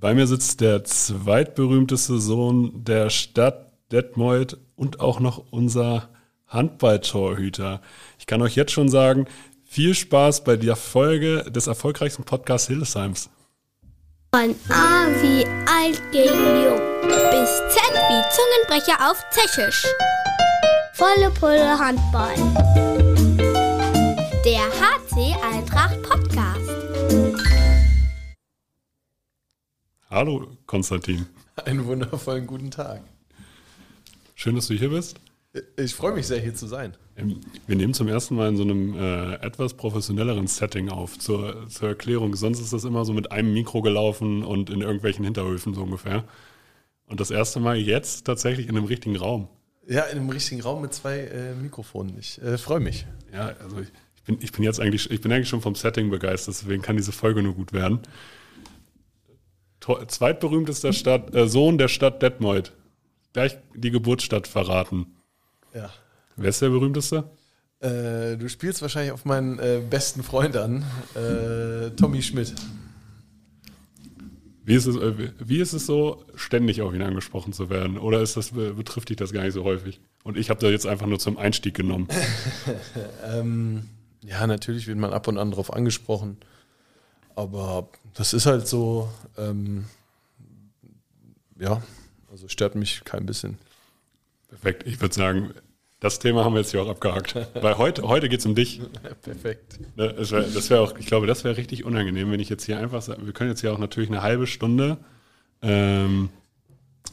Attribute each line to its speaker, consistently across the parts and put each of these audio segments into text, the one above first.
Speaker 1: Bei mir sitzt der zweitberühmteste Sohn der Stadt Detmold und auch noch unser Handballtorhüter. Ich kann euch jetzt schon sagen, viel Spaß bei der Folge des erfolgreichsten Podcasts Hildesheims.
Speaker 2: Von A wie alt gegen jung bis Z wie Zungenbrecher auf Tschechisch. Volle Pulle Handball. Der HC Eintracht Podcast.
Speaker 1: Hallo Konstantin.
Speaker 3: Einen wundervollen guten Tag.
Speaker 1: Schön, dass du hier bist.
Speaker 3: Ich freue mich sehr, hier zu sein.
Speaker 1: Ähm, Wir nehmen zum ersten Mal in so einem äh, etwas professionelleren Setting auf. Zur, zur Erklärung, sonst ist das immer so mit einem Mikro gelaufen und in irgendwelchen Hinterhöfen so ungefähr. Und das erste Mal jetzt tatsächlich in einem richtigen Raum.
Speaker 3: Ja, in einem richtigen Raum mit zwei äh, Mikrofonen. Ich äh, freue mich.
Speaker 1: Ja, also ich, ich, bin, ich bin jetzt eigentlich, ich bin eigentlich schon vom Setting begeistert, deswegen kann diese Folge nur gut werden. Zweitberühmtester Stadt, äh, Sohn der Stadt Detmold. Gleich die Geburtsstadt verraten.
Speaker 3: Ja.
Speaker 1: Wer ist der berühmteste?
Speaker 3: Äh, du spielst wahrscheinlich auf meinen äh, besten Freund an, äh, Tommy Schmidt.
Speaker 1: Wie ist, es, äh, wie- ist es so, ständig auf ihn angesprochen zu werden? Oder ist das, be- betrifft dich das gar nicht so häufig? Und ich habe da jetzt einfach nur zum Einstieg genommen.
Speaker 3: Ähm, ja, natürlich wird man ab und an darauf angesprochen. Aber das ist halt so, ähm, ja, also stört mich kein bisschen.
Speaker 1: Perfekt. Ich würde sagen, das Thema haben wir jetzt hier auch abgehakt. Weil heute, heute geht es um dich.
Speaker 3: Perfekt.
Speaker 1: Ne, wär, das wäre auch, ich glaube, das wäre richtig unangenehm, wenn ich jetzt hier einfach sage, wir können jetzt hier auch natürlich eine halbe Stunde ähm,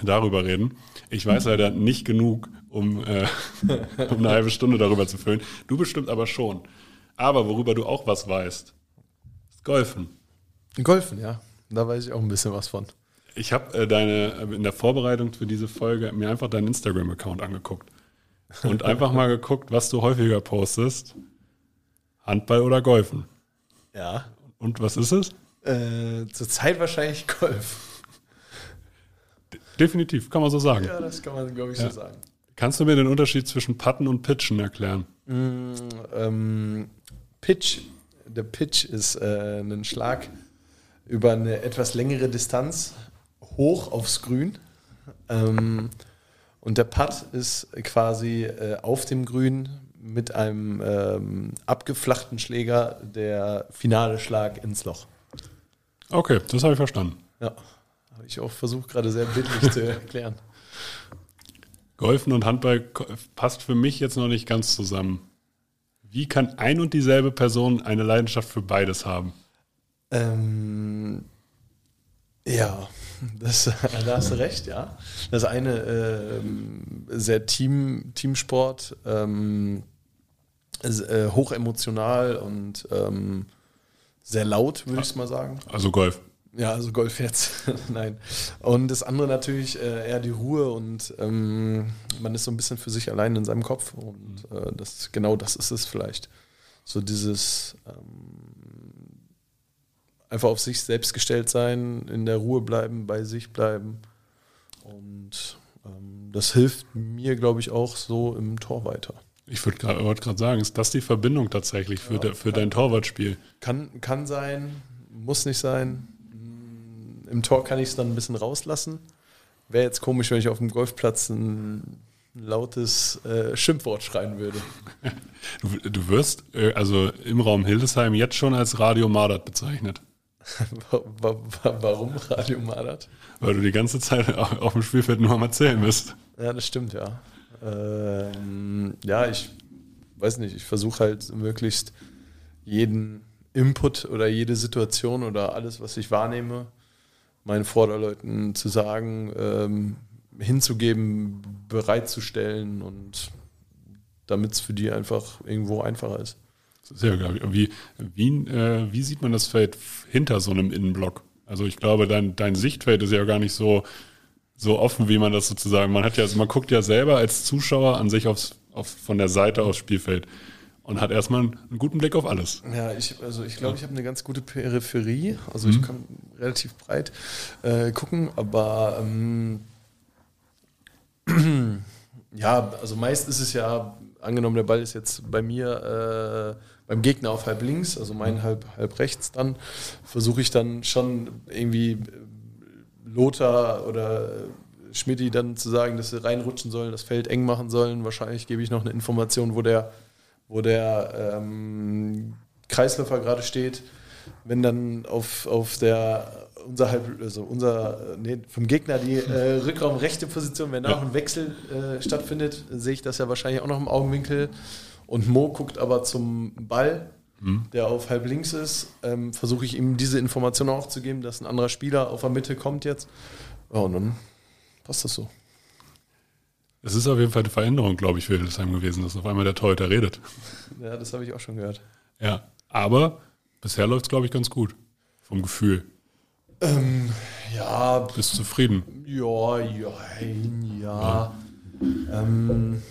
Speaker 1: darüber reden. Ich weiß leider nicht genug, um, äh, um eine halbe Stunde darüber zu füllen. Du bestimmt aber schon. Aber worüber du auch was weißt, Golfen.
Speaker 3: Golfen, ja. Da weiß ich auch ein bisschen was von.
Speaker 1: Ich habe äh, deine äh, in der Vorbereitung für diese Folge mir einfach deinen Instagram-Account angeguckt und einfach mal geguckt, was du häufiger postest. Handball oder Golfen.
Speaker 3: Ja.
Speaker 1: Und was ist es?
Speaker 3: Äh, Zurzeit wahrscheinlich Golf.
Speaker 1: Definitiv, kann man so sagen.
Speaker 3: Ja, das kann man, glaube ich,
Speaker 1: Ja.
Speaker 3: so sagen.
Speaker 1: Kannst du mir den Unterschied zwischen Putten und Pitchen erklären?
Speaker 3: Ähm, Pitch. Der Pitch ist äh, ein Schlag über eine etwas längere Distanz hoch aufs Grün. Ähm, und der Putt ist quasi äh, auf dem Grün mit einem ähm, abgeflachten Schläger der finale Schlag ins Loch.
Speaker 1: Okay, das habe ich verstanden.
Speaker 3: Ja, habe ich auch versucht, gerade sehr bildlich zu erklären.
Speaker 1: Golfen und Handball passt für mich jetzt noch nicht ganz zusammen. Wie kann ein und dieselbe Person eine Leidenschaft für beides haben?
Speaker 3: Ähm, ja, das, da hast du recht, ja. Das eine ähm, sehr Team, Teamsport, ähm, äh, hochemotional und ähm, sehr laut, würde ich mal sagen.
Speaker 1: Also Golf.
Speaker 3: Ja, also Golf jetzt. Nein. Und das andere natürlich äh, eher die Ruhe und ähm, man ist so ein bisschen für sich allein in seinem Kopf und äh, das genau das ist es vielleicht. So dieses ähm, einfach auf sich selbst gestellt sein, in der Ruhe bleiben, bei sich bleiben. Und ähm, das hilft mir, glaube ich, auch so im Tor weiter.
Speaker 1: Ich würde gerade gerade sagen, ist das die Verbindung tatsächlich für, de, für dein Torwartspiel?
Speaker 3: Kann, kann sein, muss nicht sein. Im Tor kann ich es dann ein bisschen rauslassen. Wäre jetzt komisch, wenn ich auf dem Golfplatz ein lautes äh, Schimpfwort schreien würde.
Speaker 1: Du, du wirst äh, also im Raum Hildesheim jetzt schon als Radio Mardert bezeichnet,
Speaker 3: Wa- wa- wa- Warum Radio Madert?
Speaker 1: weil du die ganze Zeit auf auf dem Spielfeld nur am Erzählen bist.
Speaker 3: Ja, das stimmt, ja. Ähm, ja, ich weiß nicht, ich versuche halt möglichst jeden Input oder jede Situation oder alles, was ich wahrnehme, meinen Vorderleuten zu sagen, ähm, hinzugeben, bereitzustellen und damit es für die einfach irgendwo einfacher ist.
Speaker 1: Sehr geil. Wie, wie, äh, wie sieht man das Feld hinter so einem Innenblock? Also ich glaube, dein, dein Sichtfeld ist ja gar nicht so, so offen, wie man das sozusagen. Man hat ja, also man guckt ja selber als Zuschauer an sich aufs, auf, von der Seite aufs Spielfeld und hat erstmal einen guten Blick auf alles.
Speaker 3: Ja, ich, also ich glaube, ich habe eine ganz gute Peripherie. Also ich kann relativ breit äh, gucken, aber ähm, ja, also meist ist es ja, angenommen, der Ball ist jetzt bei mir äh, beim Gegner auf halb links, also mein halb, halb rechts dann, versuche ich dann schon irgendwie äh, Lothar oder Schmidti dann zu sagen, dass sie reinrutschen sollen, das Feld eng machen sollen. Wahrscheinlich gebe ich noch eine Information, wo der, wo der ähm, Kreisläufer gerade steht. Wenn dann auf, auf der unser halb, also unser nee, vom Gegner die äh, Rückraum rechte Position, wenn da noch ein Wechsel äh, stattfindet, sehe ich das ja wahrscheinlich auch noch im Augenwinkel. Und Mo guckt aber zum Ball, mhm. der auf halb links ist. Ähm, Versuche ich ihm diese Information auch zu geben, dass ein anderer Spieler auf der Mitte kommt jetzt. Ja, und dann passt das so.
Speaker 1: Es ist auf jeden Fall eine Veränderung, glaube ich, für Hildesheim gewesen, dass auf einmal der Torhüter redet.
Speaker 3: Ja, das habe ich auch schon gehört.
Speaker 1: Ja, aber bisher läuft es, glaube ich, ganz gut. Vom Gefühl.
Speaker 3: Ähm, ja.
Speaker 1: Bist zufrieden?
Speaker 3: Ja, ja, ja. ja. Ähm,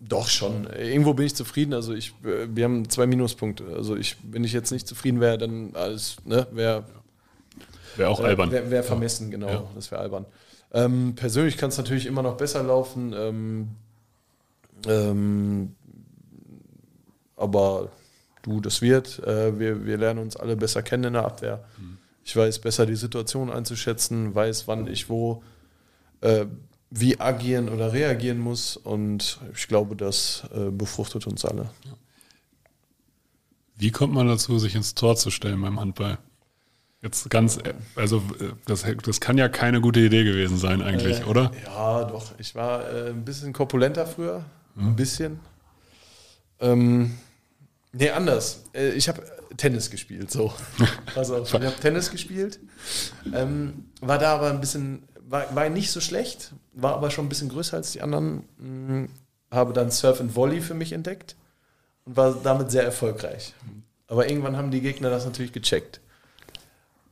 Speaker 3: doch schon. Irgendwo bin ich zufrieden. Also ich, wir haben zwei Minuspunkte. Also ich, wenn ich jetzt nicht zufrieden wäre, dann alles, ne, wäre
Speaker 1: wäre auch albern.
Speaker 3: Wäre wär vermessen, genau. Ja. Das wäre albern. Ähm, persönlich kann es natürlich immer noch besser laufen. Ähm, ähm, aber du, das wird. Äh, wir, wir lernen uns alle besser kennen in der Abwehr. Mhm. Ich weiß besser die Situation einzuschätzen, weiß, wann ich wo äh, wie agieren oder reagieren muss. Und ich glaube, das äh, befruchtet uns alle.
Speaker 1: Wie kommt man dazu, sich ins Tor zu stellen beim Handball? Jetzt ganz, also das, das kann ja keine gute Idee gewesen sein eigentlich,
Speaker 3: äh,
Speaker 1: oder?
Speaker 3: Ja, doch. Ich war äh, ein bisschen korpulenter früher. Hm. Ein bisschen. Ähm, nee, anders. Äh, ich habe Tennis gespielt, so. Also ich habe Tennis gespielt. Ähm, war da aber ein bisschen war, war nicht so schlecht, war aber schon ein bisschen größer als die anderen. Hm, habe dann Surf and Volley für mich entdeckt und war damit sehr erfolgreich. Aber irgendwann haben die Gegner das natürlich gecheckt.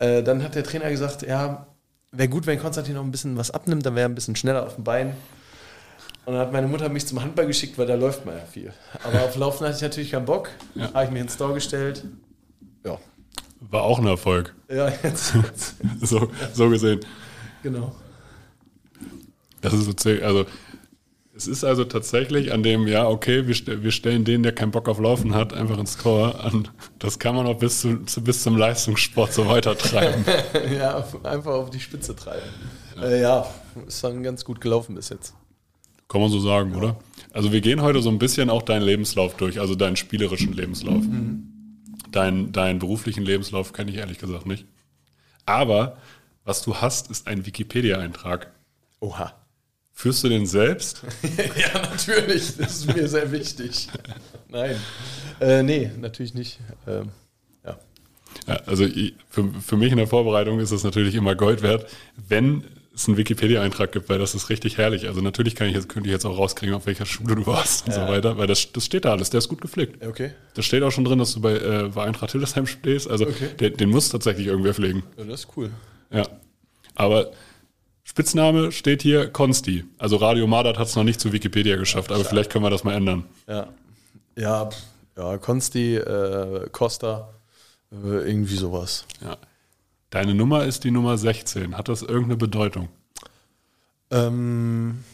Speaker 3: Äh, dann hat der Trainer gesagt, ja, wäre gut, wenn Konstantin noch ein bisschen was abnimmt, dann wäre er ein bisschen schneller auf dem Bein. Und dann hat meine Mutter mich zum Handball geschickt, weil da läuft man ja viel. Aber auf Laufen hatte ich natürlich keinen Bock. Ja. Habe ich mich ins Store gestellt. Ja.
Speaker 1: War auch ein Erfolg.
Speaker 3: Ja, jetzt. jetzt.
Speaker 1: so, so gesehen.
Speaker 3: Genau.
Speaker 1: Das ist so, also es ist also tatsächlich an dem, ja, okay, wir, wir stellen den, der keinen Bock auf Laufen hat, einfach ins Tor an. Das kann man auch bis, zu, bis zum Leistungssport so weiter treiben.
Speaker 3: ja, einfach auf die Spitze treiben. Ja. Äh, ja, ist dann ganz gut gelaufen bis jetzt.
Speaker 1: Kann man so sagen, ja. oder? Also wir gehen heute so ein bisschen auch deinen Lebenslauf durch, also deinen spielerischen Lebenslauf. Mhm. Dein, deinen beruflichen Lebenslauf kenne ich ehrlich gesagt nicht. Aber was du hast, ist ein Wikipedia-Eintrag.
Speaker 3: Oha.
Speaker 1: Führst du den selbst?
Speaker 3: ja, natürlich. Das ist mir sehr wichtig. Nein. Äh, nee, natürlich nicht. Ähm, ja.
Speaker 1: ja. Also für, für mich in der Vorbereitung ist es natürlich immer Gold wert, wenn es einen Wikipedia-Eintrag gibt, weil das ist richtig herrlich. Also natürlich kann ich jetzt, könnte ich jetzt auch rauskriegen, auf welcher Schule du warst und ja. so weiter, weil das, das steht da alles, der ist gut gepflegt.
Speaker 3: Okay.
Speaker 1: Da steht auch schon drin, dass du bei, äh, bei Eintracht Hildesheim stehst. Also okay. den, den muss tatsächlich irgendwer pflegen.
Speaker 3: Ja, das ist cool.
Speaker 1: Ja. Aber Spitzname steht hier Konsti. Also Radio Madat hat es noch nicht zu Wikipedia geschafft, aber vielleicht können wir das mal ändern.
Speaker 3: Ja, ja, ja Konsti, äh, Costa, äh, irgendwie sowas.
Speaker 1: Ja. Deine Nummer ist die Nummer 16. Hat das irgendeine Bedeutung?
Speaker 3: Ähm,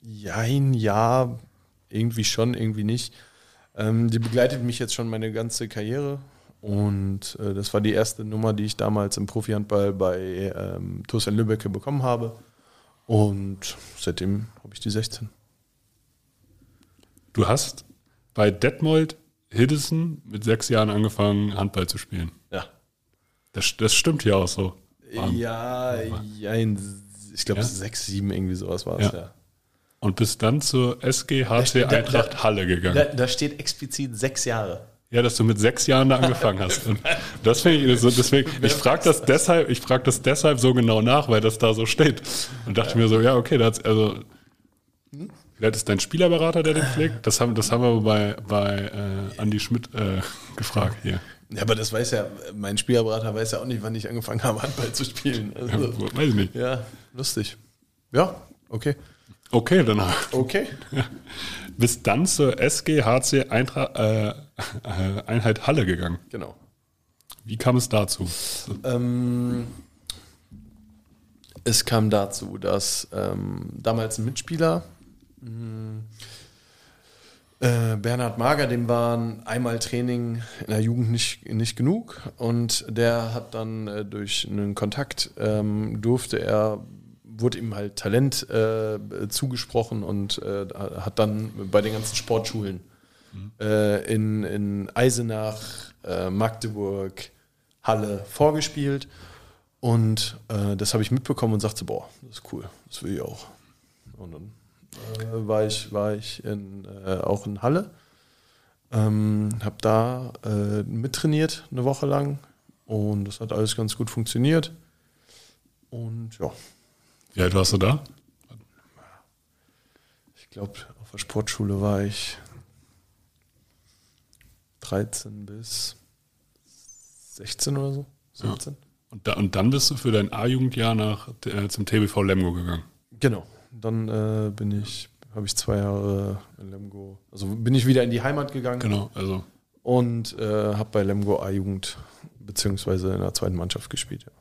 Speaker 3: jein, ja, irgendwie schon, irgendwie nicht. Ähm, die begleitet mich jetzt schon meine ganze Karriere. Und äh, das war die erste Nummer, die ich damals im Profihandball bei ähm, TuS Lübbecke bekommen habe. Und seitdem habe ich die 16.
Speaker 1: Du hast bei Detmold Hildesen mit sechs Jahren angefangen, Handball zu spielen.
Speaker 3: Ja.
Speaker 1: Das, das stimmt hier auch so.
Speaker 3: Ja, ja ich glaube ja? sechs, sieben irgendwie sowas war es, ja. ja.
Speaker 1: Und bist dann zur SGHC Eintracht da, Halle gegangen.
Speaker 3: Da, da steht explizit sechs Jahre.
Speaker 1: Ja, dass du mit sechs Jahren da angefangen hast. Und das finde ich so, deswegen, ich frage das deshalb, ich frage das deshalb so genau nach, weil das da so steht. Und dachte mir so, ja, okay, da hat's, also, vielleicht ist dein Spielerberater, der den pflegt. Das haben, das haben wir bei, bei äh, Andy Schmidt äh, gefragt hier.
Speaker 3: Ja, aber das weiß ja, mein Spielerberater weiß ja auch nicht, wann ich angefangen habe, Handball zu spielen. Also,
Speaker 1: ja, weiß ich nicht.
Speaker 3: Ja, lustig. Ja, okay.
Speaker 1: Okay, dann.
Speaker 3: Okay.
Speaker 1: Ja. Bis dann zur SGHC Eintra äh, Einheit Halle gegangen.
Speaker 3: Genau.
Speaker 1: Wie kam es dazu?
Speaker 3: Ähm, es kam dazu, dass ähm, damals ein Mitspieler Äh, Bernhard Mager, dem waren einmal Training in der Jugend nicht, nicht genug und der hat dann äh, durch einen Kontakt ähm, durfte er, wurde ihm halt Talent äh, zugesprochen und äh, hat dann bei den ganzen Sportschulen äh, in, in Eisenach, äh, Magdeburg, Halle vorgespielt und das habe ich mitbekommen und sagte, boah, das ist cool, das will ich auch. Und dann äh, war ich, war ich in, äh, auch in Halle. Ähm, habe da äh, mittrainiert eine Woche lang und das hat alles ganz gut funktioniert. Und ja.
Speaker 1: Wie alt warst du da?
Speaker 3: Ich glaube, auf der Sportschule war ich 13 bis 16 oder so. 17.
Speaker 1: Ja. Und, da, und dann bist du für dein A-Jugendjahr nach äh, zum TBV Lemgo gegangen.
Speaker 3: Genau. Dann äh, bin ich, habe ich zwei Jahre in Lemgo, also bin ich wieder in die Heimat gegangen.
Speaker 1: Genau, also.
Speaker 3: Und äh, habe bei Lemgo A-Jugend beziehungsweise in der zweiten Mannschaft gespielt. Ja.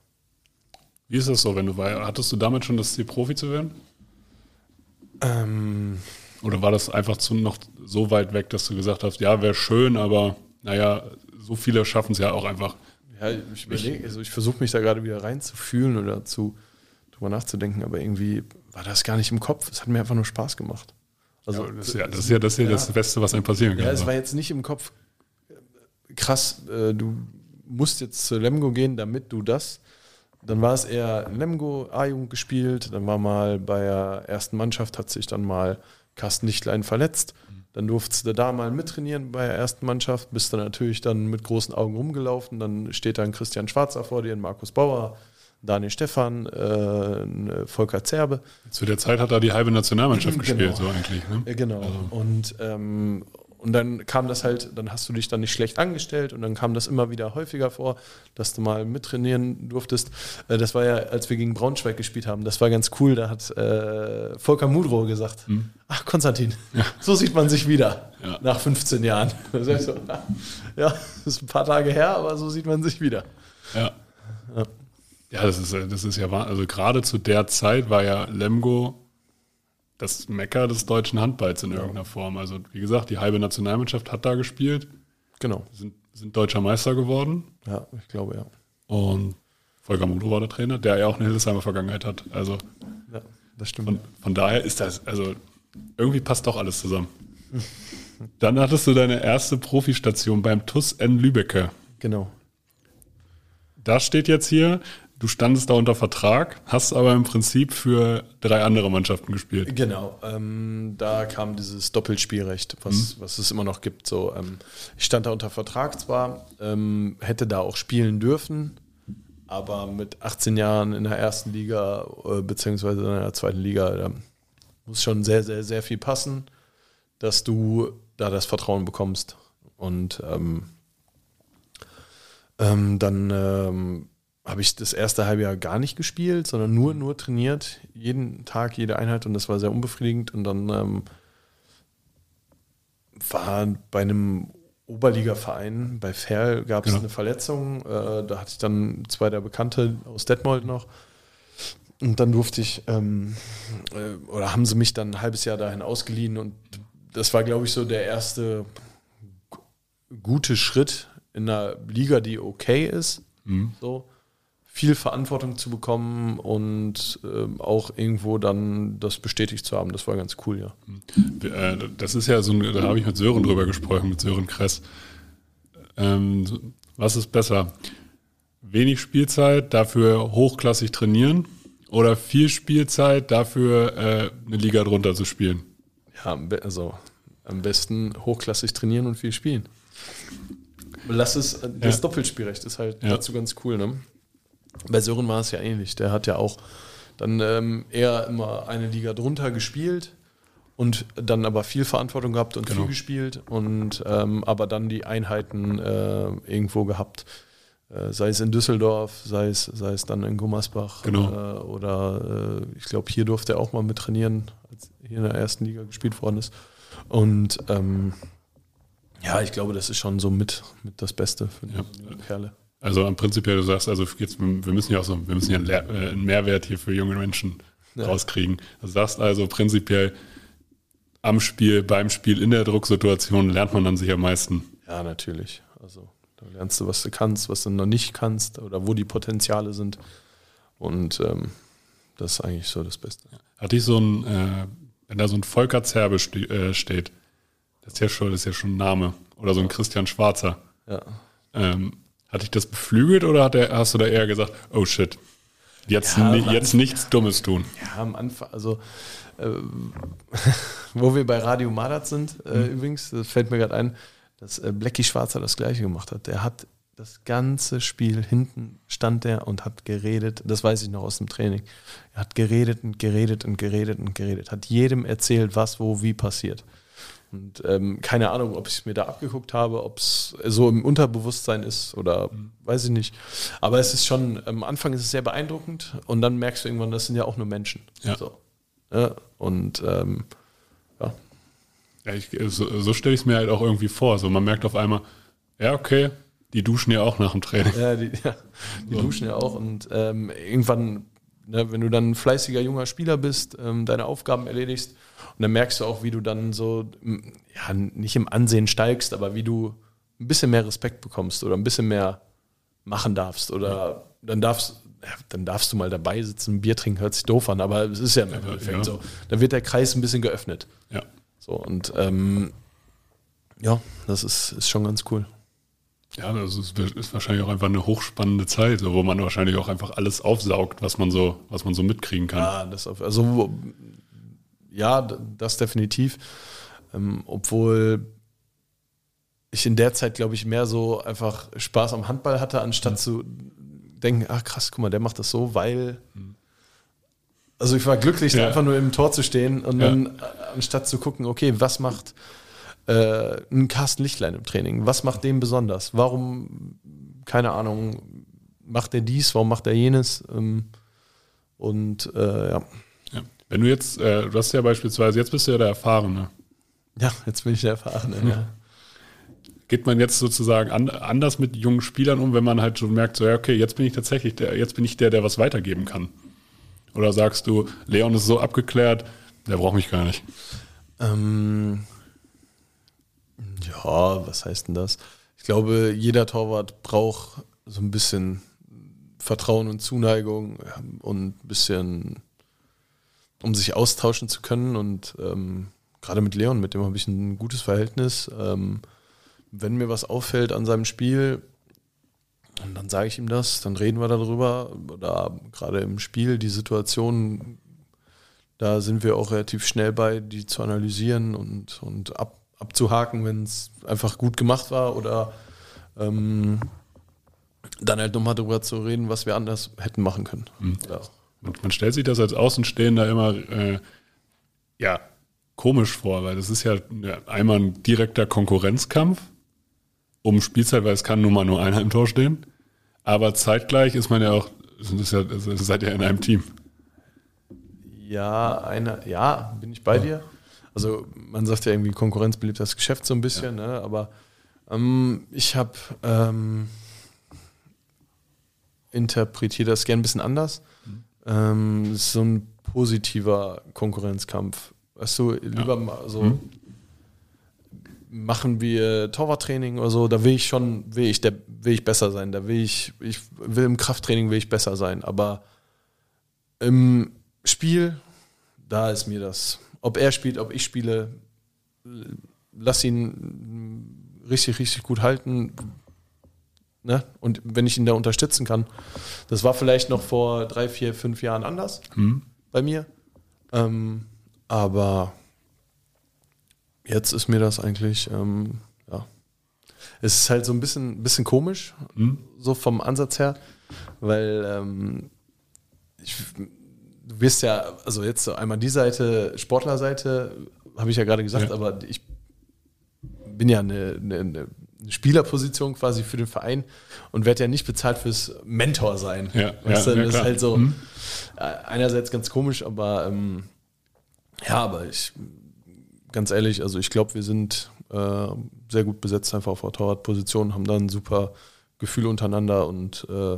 Speaker 1: Wie ist das so, wenn du war, hattest du damit schon das Ziel, Profi zu werden?
Speaker 3: Ähm,
Speaker 1: Oder war das einfach zu, noch so weit weg, dass du gesagt hast, ja, wäre schön, aber naja, so viele schaffen es ja auch einfach.
Speaker 3: Ja, ich überlege, also ich versuche mich da gerade wieder reinzufühlen oder zu drüber nachzudenken, aber irgendwie war das gar nicht im Kopf. Es hat mir einfach nur Spaß gemacht.
Speaker 1: Also, ja, das, ist ja, das ist ja, das, ist ja, das Beste, was einem passieren kann.
Speaker 3: Ja, es war jetzt nicht im Kopf krass, äh, du musst jetzt zu Lemgo gehen, damit du das. Dann war es eher Lemgo A-Jugend gespielt, dann war mal bei der ersten Mannschaft, hat sich dann mal Carsten Lichtlein verletzt. Dann durftest du da mal mittrainieren bei der ersten Mannschaft, bist dann natürlich dann mit großen Augen rumgelaufen. Dann steht dann Christian Schwarzer vor dir, Markus Bauer, Daniel Stefan, äh, Volker Zerbe.
Speaker 1: Zu der Zeit hat er die halbe Nationalmannschaft
Speaker 3: Genau.
Speaker 1: gespielt, so eigentlich. Ne?
Speaker 3: Genau.
Speaker 1: Also.
Speaker 3: Und, ähm, und dann kam das halt, dann hast du dich dann nicht schlecht angestellt und dann kam das immer wieder häufiger vor, dass du mal mittrainieren durftest. Äh, das war ja, als wir gegen Braunschweig gespielt haben, das war ganz cool. Da hat äh, Volker Mudrow gesagt: Ach, Konstantin, so sieht man sich wieder
Speaker 1: Ja.
Speaker 3: nach 15 Jahren. Das so, ja, das ist ein paar Tage her, aber so sieht man sich wieder.
Speaker 1: Ja. Ja, das ist, äh, das ist ja wahr. Also gerade zu der Zeit war ja Lemgo das Mecker des deutschen Handballs in irgendeiner Form. Also wie gesagt, die halbe Nationalmannschaft hat da gespielt,
Speaker 3: Genau.
Speaker 1: sind, sind deutscher Meister geworden
Speaker 3: Ja, ich glaube, ja.
Speaker 1: und Volker Mudo war der Trainer, der ja auch eine Hildesheimer Vergangenheit hat. Also
Speaker 3: Ja, das stimmt.
Speaker 1: von, von daher ist das, also irgendwie passt doch alles zusammen. Dann hattest du deine erste Profistation beim TUS N Lübecke.
Speaker 3: genau.
Speaker 1: Da steht jetzt hier, du standest da unter Vertrag, hast aber im Prinzip für drei andere Mannschaften gespielt.
Speaker 3: Genau, ähm, da kam dieses Doppelspielrecht, was, was es immer noch gibt. So, ähm, ich stand da unter Vertrag zwar, ähm, hätte da auch spielen dürfen, aber mit 18 Jahren in der ersten Liga äh, beziehungsweise in der zweiten Liga, da muss schon sehr, sehr, sehr viel passen, dass du da das Vertrauen bekommst. Und ähm, ähm, dann ähm, habe ich das erste halbe Jahr gar nicht gespielt, sondern nur, nur trainiert, jeden Tag, jede Einheit und das war sehr unbefriedigend. Und dann ähm, war bei einem Oberligaverein, bei Ferl gab es
Speaker 1: Genau.
Speaker 3: eine Verletzung, äh, da hatte ich dann zwei der Bekannte aus Detmold noch. Und dann durfte ich, ähm, äh, oder haben sie mich dann ein halbes Jahr dahin ausgeliehen und das war, glaube ich, so der erste gu- gute Schritt in einer Liga, die okay ist. So viel Verantwortung zu bekommen und ähm, auch irgendwo dann das bestätigt zu haben, das war ganz cool, ja.
Speaker 1: Äh, Das ist ja so, ein, da habe ich mit Sören drüber gesprochen, mit Sören Kress. Ähm, was ist besser? Wenig Spielzeit, dafür hochklassig trainieren oder viel Spielzeit, dafür äh, eine Liga drunter zu spielen?
Speaker 3: Ja, also am besten hochklassig trainieren und viel spielen. Lass es, äh, das
Speaker 1: Ja.
Speaker 3: Doppelspielrecht ist halt
Speaker 1: Ja.
Speaker 3: dazu ganz cool, ne? Bei Sören war es ja ähnlich. Der hat ja auch dann ähm, eher immer eine Liga drunter gespielt und dann aber viel Verantwortung gehabt und
Speaker 1: Genau.
Speaker 3: viel gespielt und ähm, aber dann die Einheiten äh, irgendwo gehabt. Äh, sei es in Düsseldorf, sei es, sei es dann in Gummersbach
Speaker 1: Genau.
Speaker 3: äh, oder äh, ich glaube, hier durfte er auch mal mit trainieren, als hier in der ersten Liga gespielt worden ist. Und ähm, ja, ich glaube, das ist schon so mit, mit das Beste für
Speaker 1: Ja.
Speaker 3: die Perle.
Speaker 1: Also im Prinzip, ja, du sagst, also jetzt, wir müssen ja auch so, wir müssen ja einen, Lehr- äh, einen Mehrwert hier für junge Menschen
Speaker 3: Ja.
Speaker 1: rauskriegen. Du sagst also prinzipiell am Spiel, beim Spiel, in der Drucksituation lernt man dann sich am meisten.
Speaker 3: Ja, natürlich. Also da lernst du, was du kannst, was du noch nicht kannst oder wo die Potenziale sind. Und ähm, das ist eigentlich so das Beste.
Speaker 1: Hatte ich so ein, äh, wenn da so ein Volker Zerbe ste äh, steht, das ist ja schon, das ist ja schon ein Name. Oder so ein Christian Schwarzer.
Speaker 3: Ja.
Speaker 1: Ähm, hatte ich das beflügelt oder hat der, hast du da eher gesagt, oh shit, jetzt,
Speaker 3: Ja,
Speaker 1: ni jetzt nichts Dummes tun?
Speaker 3: Ja, am Anfang, also äh, wo wir bei Radio Madat sind, äh, übrigens, das fällt mir gerade ein, dass äh, Blackie Schwarzer das gleiche gemacht hat. Der hat das ganze Spiel hinten stand der und hat geredet, das weiß ich noch aus dem Training. Er hat geredet und geredet und geredet und geredet, hat jedem erzählt, was wo wie passiert. Und ähm, keine Ahnung, ob ich es mir da abgeguckt habe, ob es so im Unterbewusstsein ist oder weiß ich nicht. Aber es ist schon, am Anfang ist es sehr beeindruckend und dann merkst du irgendwann, das sind ja auch nur Menschen.
Speaker 1: Ja.
Speaker 3: So. Ja, und ähm, ja,
Speaker 1: Ja, ich, so, so stelle ich es mir halt auch irgendwie vor. So, man merkt auf einmal, ja, okay, die duschen ja auch nach dem Training.
Speaker 3: ja, die, ja, die duschen ja auch und ähm, irgendwann, ne, wenn du dann ein fleißiger junger Spieler bist, ähm, deine Aufgaben erledigst und dann merkst du auch, wie du dann so, ja, nicht im Ansehen steigst, aber wie du ein bisschen mehr Respekt bekommst oder ein bisschen mehr machen darfst oder dann darfst ja, dann darfst du mal dabei sitzen, ein Bier trinken, hört sich doof an, aber es ist ja im Endeffekt
Speaker 1: ja.
Speaker 3: so. Dann wird der Kreis ein bisschen geöffnet.
Speaker 1: Ja.
Speaker 3: So, und ähm, ja, das ist, ist schon ganz cool.
Speaker 1: Ja, das ist, ist wahrscheinlich auch einfach eine hochspannende Zeit, so, wo man wahrscheinlich auch einfach alles aufsaugt, was man so, was man so mitkriegen kann.
Speaker 3: Ja, das auf, also ja, das definitiv. Ähm, obwohl ich in der Zeit, glaube ich, mehr so einfach Spaß am Handball hatte, anstatt zu denken, ach krass, guck mal, der macht das so, weil. Also ich war glücklich,
Speaker 1: Ja.
Speaker 3: einfach nur im Tor zu stehen und
Speaker 1: Ja.
Speaker 3: dann äh, anstatt zu gucken, okay, was macht äh, ein Carsten Lichtlein im Training? Was macht den besonders? Warum, keine Ahnung, macht er dies, warum macht er jenes? Ähm, und äh, ja.
Speaker 1: Wenn du jetzt, äh, du hast ja beispielsweise, jetzt bist du ja der Erfahrene.
Speaker 3: ja, jetzt bin ich der Erfahrene. Ja.
Speaker 1: Geht man jetzt sozusagen an, anders mit jungen Spielern um, wenn man halt schon merkt, so, ja, okay, jetzt bin ich tatsächlich der, jetzt bin ich der, der was weitergeben kann? Oder sagst du, Leon ist so abgeklärt, der braucht mich gar nicht.
Speaker 3: Ähm, ja, was heißt denn das? Ich glaube, jeder Torwart braucht so ein bisschen Vertrauen und Zuneigung und ein bisschen, um sich austauschen zu können. Und ähm, gerade mit Leon, mit dem habe ich ein gutes Verhältnis. Ähm, wenn mir was auffällt an seinem Spiel, und dann sage ich ihm das, dann reden wir darüber. Oder gerade im Spiel, die Situation, da sind wir auch relativ schnell bei, die zu analysieren und, und ab, abzuhaken, wenn es einfach gut gemacht war oder ähm, dann halt nochmal darüber zu reden, was wir anders hätten machen können. Ja.
Speaker 1: Man, man stellt sich das als Außenstehender immer äh, ja, komisch vor, weil das ist ja ja, einmal ein direkter Konkurrenzkampf um Spielzeit, weil es kann nun mal nur einer im Tor stehen. Aber zeitgleich ist man ja auch, ist ja, das seid ja in einem Team.
Speaker 3: Ja, eine, ja, bin ich bei dir. Also man sagt ja irgendwie, Konkurrenz belebt das Geschäft so ein bisschen, ne? aber ähm, ich habe ähm, interpretiere das gern ein bisschen anders. Ähm, so ein positiver Konkurrenzkampf. Weißt du, lieber mal so machen wir Torwarttraining oder so, da will ich schon, will ich, der, will ich besser sein. Da will ich, ich will im Krafttraining will ich besser sein. Aber im Spiel, da ist mir das. Ob er spielt, ob ich spiele, lass ihn richtig, richtig gut halten. Ne? Und wenn ich ihn da unterstützen kann, das war vielleicht noch vor drei, vier, fünf Jahren anders bei mir. Ähm, aber jetzt ist mir das eigentlich, ähm, ja. Es ist halt so ein bisschen, bisschen komisch, so vom Ansatz her, weil ähm, ich, du wirst ja, also jetzt so einmal die Seite, Sportlerseite, habe ich ja gerade gesagt,
Speaker 1: Ja.
Speaker 3: aber ich bin ja eine, eine, eine Spielerposition quasi für den Verein und werde ja nicht bezahlt fürs Mentor sein.
Speaker 1: Ja,
Speaker 3: weißt
Speaker 1: ja,
Speaker 3: du,
Speaker 1: ja,
Speaker 3: das ist
Speaker 1: klar.
Speaker 3: halt so
Speaker 1: Mhm.
Speaker 3: äh, einerseits ganz komisch, aber ähm, ja, aber ich ganz ehrlich, also ich glaube, wir sind äh, sehr gut besetzt einfach auf der Torwartposition, haben da ein super Gefühl untereinander und äh,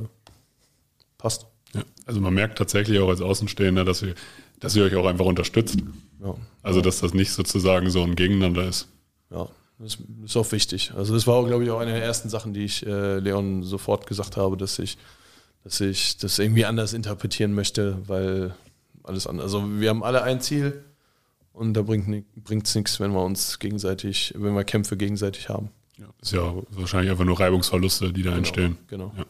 Speaker 3: passt.
Speaker 1: Ja. Also man merkt tatsächlich auch als Außenstehender, dass ihr, dass ihr euch auch einfach unterstützt.
Speaker 3: Ja.
Speaker 1: Also, dass das nicht sozusagen so ein Gegeneinander ist.
Speaker 3: Ja, das ist auch wichtig. Also das war, glaube ich, auch eine der ersten Sachen, die ich äh, Leon sofort gesagt habe, dass ich, dass ich das irgendwie anders interpretieren möchte, weil alles anders. Also wir haben alle ein Ziel und da bringt es nichts, wenn wir uns gegenseitig, wenn wir Kämpfe gegenseitig haben.
Speaker 1: Ja, ist ja wahrscheinlich einfach nur Reibungsverluste, die da
Speaker 3: Genau,
Speaker 1: entstehen.
Speaker 3: Genau.
Speaker 1: Ja.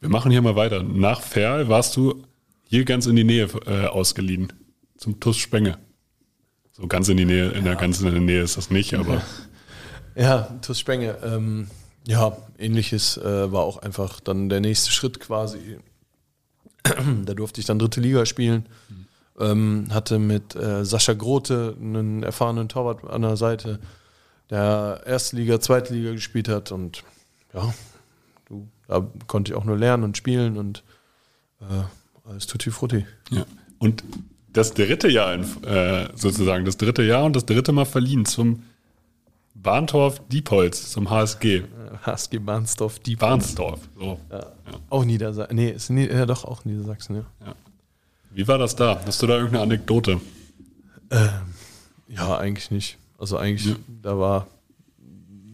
Speaker 1: Wir machen hier mal weiter. Nach Ferl warst du hier ganz in die Nähe äh, ausgeliehen. Zum TUS Spenge. So ganz in die Nähe, in der ganzen Nähe ist das nicht, aber
Speaker 3: Ja, TuS Spenge. Ähm, ja, ähnliches äh, war auch einfach dann der nächste Schritt quasi. da durfte ich dann dritte Liga spielen. Ähm, hatte mit äh, Sascha Grote einen erfahrenen Torwart an der Seite, der erste Liga, zweite Liga gespielt hat und ja, du, da konnte ich auch nur lernen und spielen und äh, alles tutti frutti.
Speaker 1: ja. Und das dritte Jahr, in, äh, sozusagen, das dritte Jahr und das dritte Mal verliehen zum Bahndorf Diepholz, zum HSG.
Speaker 3: HSG Bahnsdorf, die
Speaker 1: Bahnsdorf. So.
Speaker 3: Ja. Auch Niedersachsen. Nee, ist nie, ja, doch auch Niedersachsen, ja.
Speaker 1: Wie war das da? Hast du da irgendeine Anekdote?
Speaker 3: Ja, eigentlich nicht. Also eigentlich, da war,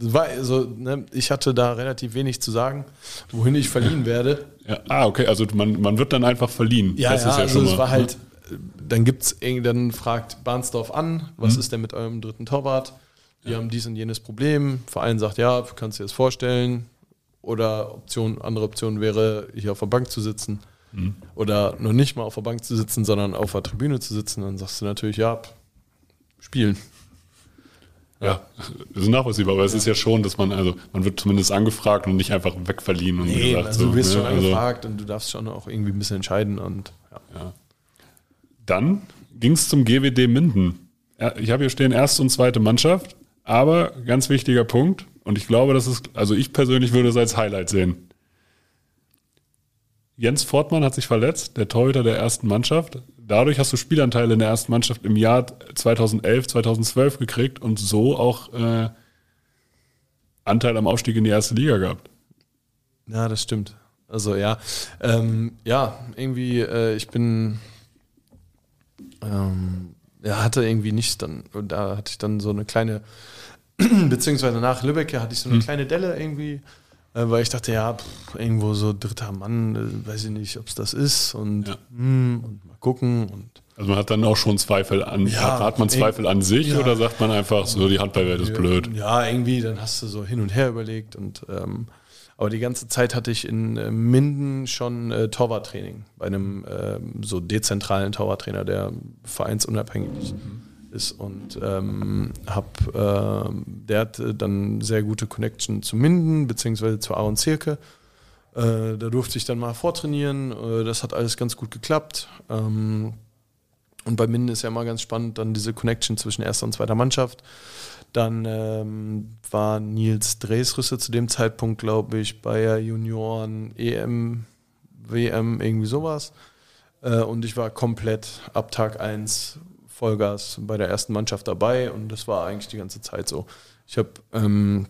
Speaker 3: war also, ne, ich hatte da relativ wenig zu sagen, wohin ich verliehen werde.
Speaker 1: Ja, ah, okay, also man, man wird dann einfach verliehen.
Speaker 3: Ja,
Speaker 1: das
Speaker 3: ja,
Speaker 1: ist ja
Speaker 3: also
Speaker 1: schon
Speaker 3: es
Speaker 1: mal,
Speaker 3: war halt, dann gibt's dann fragt Barnsdorf an, was ist denn mit eurem dritten Torwart? Wir haben dies und jenes Problem. Verein sagt, ja, kannst du dir das vorstellen? Oder Option, andere Option wäre, hier auf der Bank zu sitzen. Oder noch nicht mal auf der Bank zu sitzen, sondern auf der Tribüne zu sitzen. Dann sagst du natürlich, ja, spielen.
Speaker 1: Ja, das ist nachvollziehbar, aber es ist ja schon, dass man, also man wird zumindest angefragt und nicht einfach wegverliehen und
Speaker 3: Nee,
Speaker 1: gesagt,
Speaker 3: also
Speaker 1: so,
Speaker 3: du wirst
Speaker 1: ne,
Speaker 3: schon
Speaker 1: also,
Speaker 3: angefragt und du darfst schon auch irgendwie ein bisschen entscheiden. Und ja.
Speaker 1: Dann ging es zum GWD Minden. Ja, Ich habe hier stehen erste und zweite Mannschaft, aber ganz wichtiger Punkt, und ich glaube, das ist, also ich persönlich würde es als Highlight sehen. Jens Fortmann hat sich verletzt, der Torhüter der ersten Mannschaft. Dadurch hast du Spielanteile in der ersten Mannschaft im Jahr 2011, 2012 gekriegt und so auch äh, Anteil am Aufstieg in die erste Liga gehabt.
Speaker 3: Ja, das stimmt. Also ja, ähm, ja, irgendwie, äh, ich bin, ähm, ja, hatte irgendwie nicht dann, da hatte ich dann so eine kleine, beziehungsweise nach Lübeck hatte ich so eine kleine Delle irgendwie, äh, weil ich dachte, ja, pff, irgendwo so dritter Mann, äh, weiß ich nicht, ob es das ist und,
Speaker 1: Ja.
Speaker 3: hm, und mal gucken und
Speaker 1: Also man hat dann auch schon Zweifel an,
Speaker 3: Ja,
Speaker 1: hat, man Zweifel an sich
Speaker 3: ja.
Speaker 1: oder sagt man einfach so, die Handballwelt ist blöd?
Speaker 3: Ja, irgendwie, dann hast du so hin und her überlegt und ähm, aber die ganze Zeit hatte ich in äh, Minden schon äh, Torwarttraining bei einem ähm, so dezentralen Torwarttrainer, der vereinsunabhängig ist und ähm, hab, ähm, der hat äh, dann sehr gute Connection zu Minden beziehungsweise zu Aaron Zirke. Äh, da durfte ich dann mal vortrainieren. Äh, das hat alles ganz gut geklappt. Ähm, und bei Minden ist ja immer ganz spannend, dann diese Connection zwischen erster und zweiter Mannschaft. Dann ähm, war Nils Dresrüsse zu dem Zeitpunkt, glaube ich, Bayer Junioren EM, WM, irgendwie sowas. Äh, und ich war komplett ab Tag 1 Vollgas bei der ersten Mannschaft dabei und das war eigentlich die ganze Zeit so. Ich habe ähm,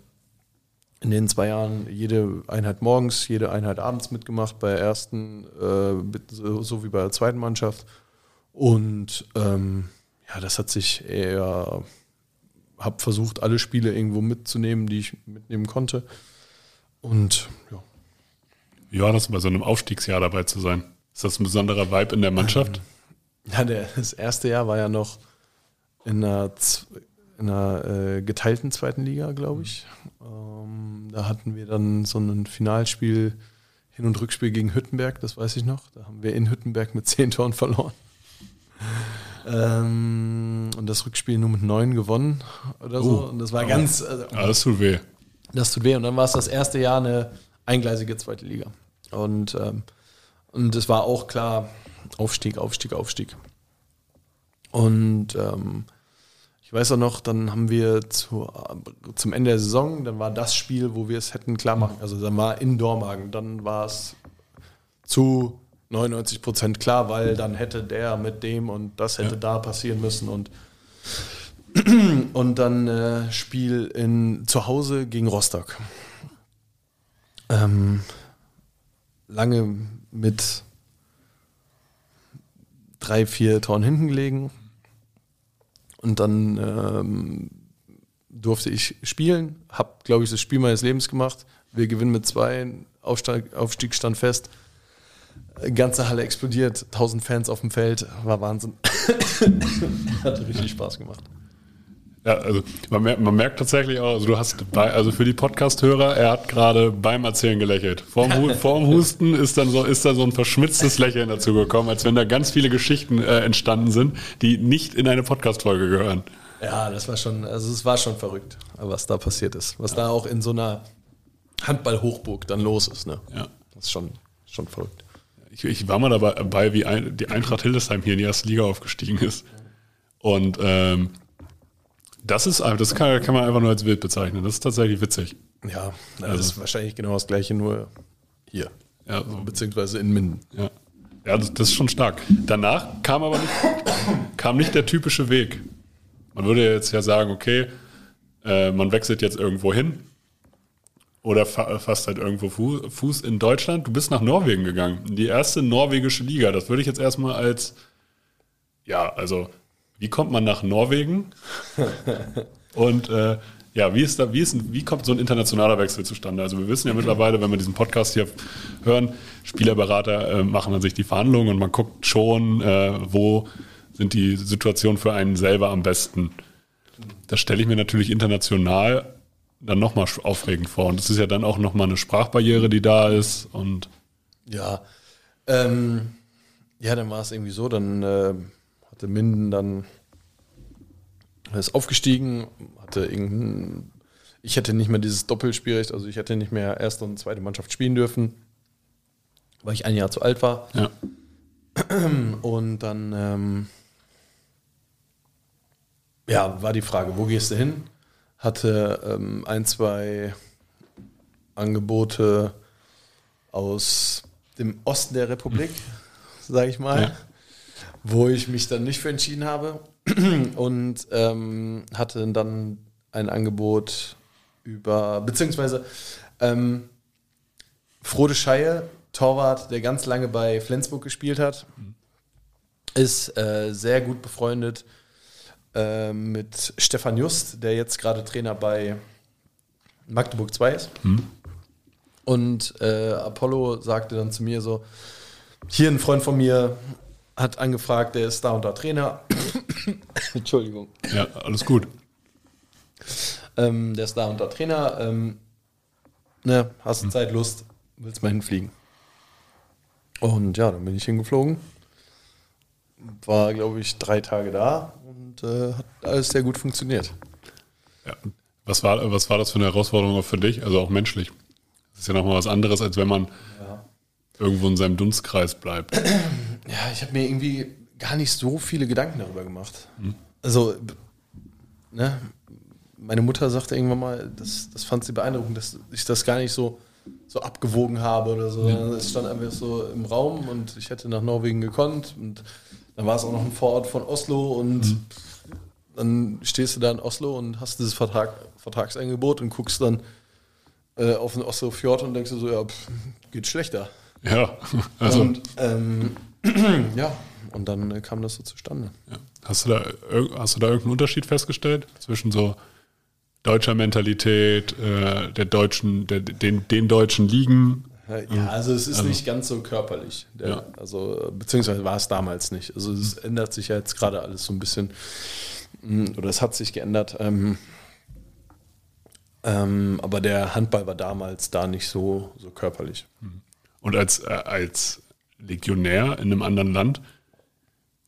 Speaker 3: in den zwei Jahren jede Einheit morgens, jede Einheit abends mitgemacht, bei der ersten äh, so, so wie bei der zweiten Mannschaft. Und ähm, ja, das hat sich eher, habe versucht, alle Spiele irgendwo mitzunehmen, die ich mitnehmen konnte. Und ja,
Speaker 1: Wie war das bei so einem Aufstiegsjahr dabei zu sein? Ist das ein besonderer Vibe in der Mannschaft?
Speaker 3: Ja der, das erste Jahr war ja noch in einer, in einer äh, geteilten zweiten Liga, glaube ich. Ähm, da hatten wir dann so ein Finalspiel, Hin- und Rückspiel gegen Hüttenberg, das weiß ich noch. Da haben wir in Hüttenberg mit zehn Toren verloren. Ähm, und das Rückspiel nur mit neun gewonnen oder so.
Speaker 1: Oh.
Speaker 3: Und das war ganz, also,
Speaker 1: Ah, das tut weh.
Speaker 3: das tut weh. Und dann war es das erste Jahr eine eingleisige zweite Liga. Und, ähm, und es war auch klar, Aufstieg, Aufstieg, Aufstieg. Und ähm, ich weiß auch noch, dann haben wir zu, zum Ende der Saison, dann war das Spiel, wo wir es hätten klar machen. Also dann war in Dormagen, dann war es zu 99 Prozent klar, weil dann hätte der mit dem und das hätte
Speaker 1: Ja.
Speaker 3: da passieren müssen und und dann äh, Spiel in zu Hause gegen Rostock. Ähm, lange mit drei, vier Toren hinten gelegen. Und dann ähm, durfte ich spielen, habe, glaube ich, das Spiel meines Lebens gemacht. Wir gewinnen mit zwei, Aufstieg, Aufstieg stand fest. Ganze Halle explodiert, 1000 Fans auf dem Feld, war Wahnsinn. Hat richtig Spaß gemacht.
Speaker 1: Ja, also man merkt, man merkt tatsächlich auch, also du hast bei, also für die Podcast-Hörer, er hat gerade beim Erzählen gelächelt. Vorm, vorm Husten ist dann so, ist da so ein verschmitztes Lächeln dazu gekommen, als wenn da ganz viele Geschichten äh, entstanden sind, die nicht in eine Podcast-Folge gehören.
Speaker 3: Ja, das war schon, also es war schon verrückt, was da passiert ist. Was ja. da auch in so einer Handball-Hochburg dann los ist, ne?
Speaker 1: Ja.
Speaker 3: Das ist schon, schon verrückt.
Speaker 1: Ich, ich war mal dabei, wie ein, die Eintracht Hildesheim hier in die erste Liga aufgestiegen ist. Und ähm, das ist das kann, kann, man einfach nur als wild bezeichnen. Das ist tatsächlich witzig.
Speaker 3: Ja, das also, ist wahrscheinlich genau das gleiche, nur hier. Ja, so. beziehungsweise in Minden.
Speaker 1: Ja, ja das, das, ist schon stark. Danach kam aber nicht, kam nicht der typische Weg. Man würde jetzt ja sagen, okay, äh, man wechselt jetzt irgendwo hin oder fa fast halt irgendwo Fu Fuß in Deutschland. Du bist nach Norwegen gegangen, die erste norwegische Liga. Das würde ich jetzt erstmal als, ja, also wie kommt man nach Norwegen? Und äh, ja, wie ist da, wie ist, wie kommt so ein internationaler Wechsel zustande? Also wir wissen ja mittlerweile, wenn wir diesen Podcast hier hören, Spielerberater äh, machen an sich die Verhandlungen und man guckt schon, äh, wo sind die Situationen für einen selber am besten. Das stelle ich mir natürlich international dann nochmal aufregend vor. Und das ist ja dann auch nochmal eine Sprachbarriere, die da ist. Und
Speaker 3: ja, ähm, ja, dann war es irgendwie so, dann äh, hatte Minden dann ist aufgestiegen, hatte irgendein, ich hätte nicht mehr dieses Doppelspielrecht, also ich hätte nicht mehr erste und zweite Mannschaft spielen dürfen, weil ich ein Jahr zu alt war.
Speaker 1: Ja.
Speaker 3: Und dann ähm, ja, war die Frage, wo gehst du hin? Hatte ähm, ein, zwei Angebote aus dem Osten der Republik, sage ich mal. Ja wo ich mich dann nicht für entschieden habe und ähm, hatte dann ein Angebot über, beziehungsweise ähm, Frode Scheier, Torwart, der ganz lange bei Flensburg gespielt hat, ist äh, sehr gut befreundet äh, mit Stefan Just, der jetzt gerade Trainer bei Magdeburg 2 ist. Mhm. Und äh, Apollo sagte dann zu mir so, hier ein Freund von mir hat angefragt, der ist da und da Trainer. Entschuldigung.
Speaker 1: Ja, alles gut.
Speaker 3: Ähm, der ist da und da Trainer. Ähm, ne, hast du hm. Zeit, Lust, willst mal hinfliegen. Und ja, dann bin ich hingeflogen. War, glaube ich, drei Tage da und äh, hat alles sehr gut funktioniert.
Speaker 1: Ja. Was war, was war das für eine Herausforderung auch für dich, also auch menschlich? Das ist ja nochmal was anderes, als wenn man ja. irgendwo in seinem Dunstkreis bleibt.
Speaker 3: ja, ich habe mir irgendwie gar nicht so viele Gedanken darüber gemacht. Mhm. Also, ne, meine Mutter sagte irgendwann mal, das, das fand sie beeindruckend, dass ich das gar nicht so, so abgewogen habe oder so. Ja. Es stand einfach so im Raum und ich hätte nach Norwegen gekonnt und dann war es auch noch ein Vorort von Oslo und mhm. dann stehst du da in Oslo und hast dieses Vertrag, Vertragsangebot und guckst dann äh, auf den Oslo Fjord und denkst du so, ja, pff, geht schlechter.
Speaker 1: Ja,
Speaker 3: also. Und ähm, ja, und dann kam das so zustande.
Speaker 1: Ja. Hast, du da, hast du da irgendeinen Unterschied festgestellt zwischen so deutscher Mentalität, äh, der deutschen, der, den, den deutschen Ligen?
Speaker 3: Ja, also es ist also, nicht ganz so körperlich. Der, ja. Also, beziehungsweise war es damals nicht. Also es mhm. ändert sich ja jetzt gerade alles so ein bisschen, mm, oder es hat sich geändert. Ähm, ähm, aber der Handball war damals da nicht so, so körperlich.
Speaker 1: Und als, äh, als Legionär in einem anderen Land,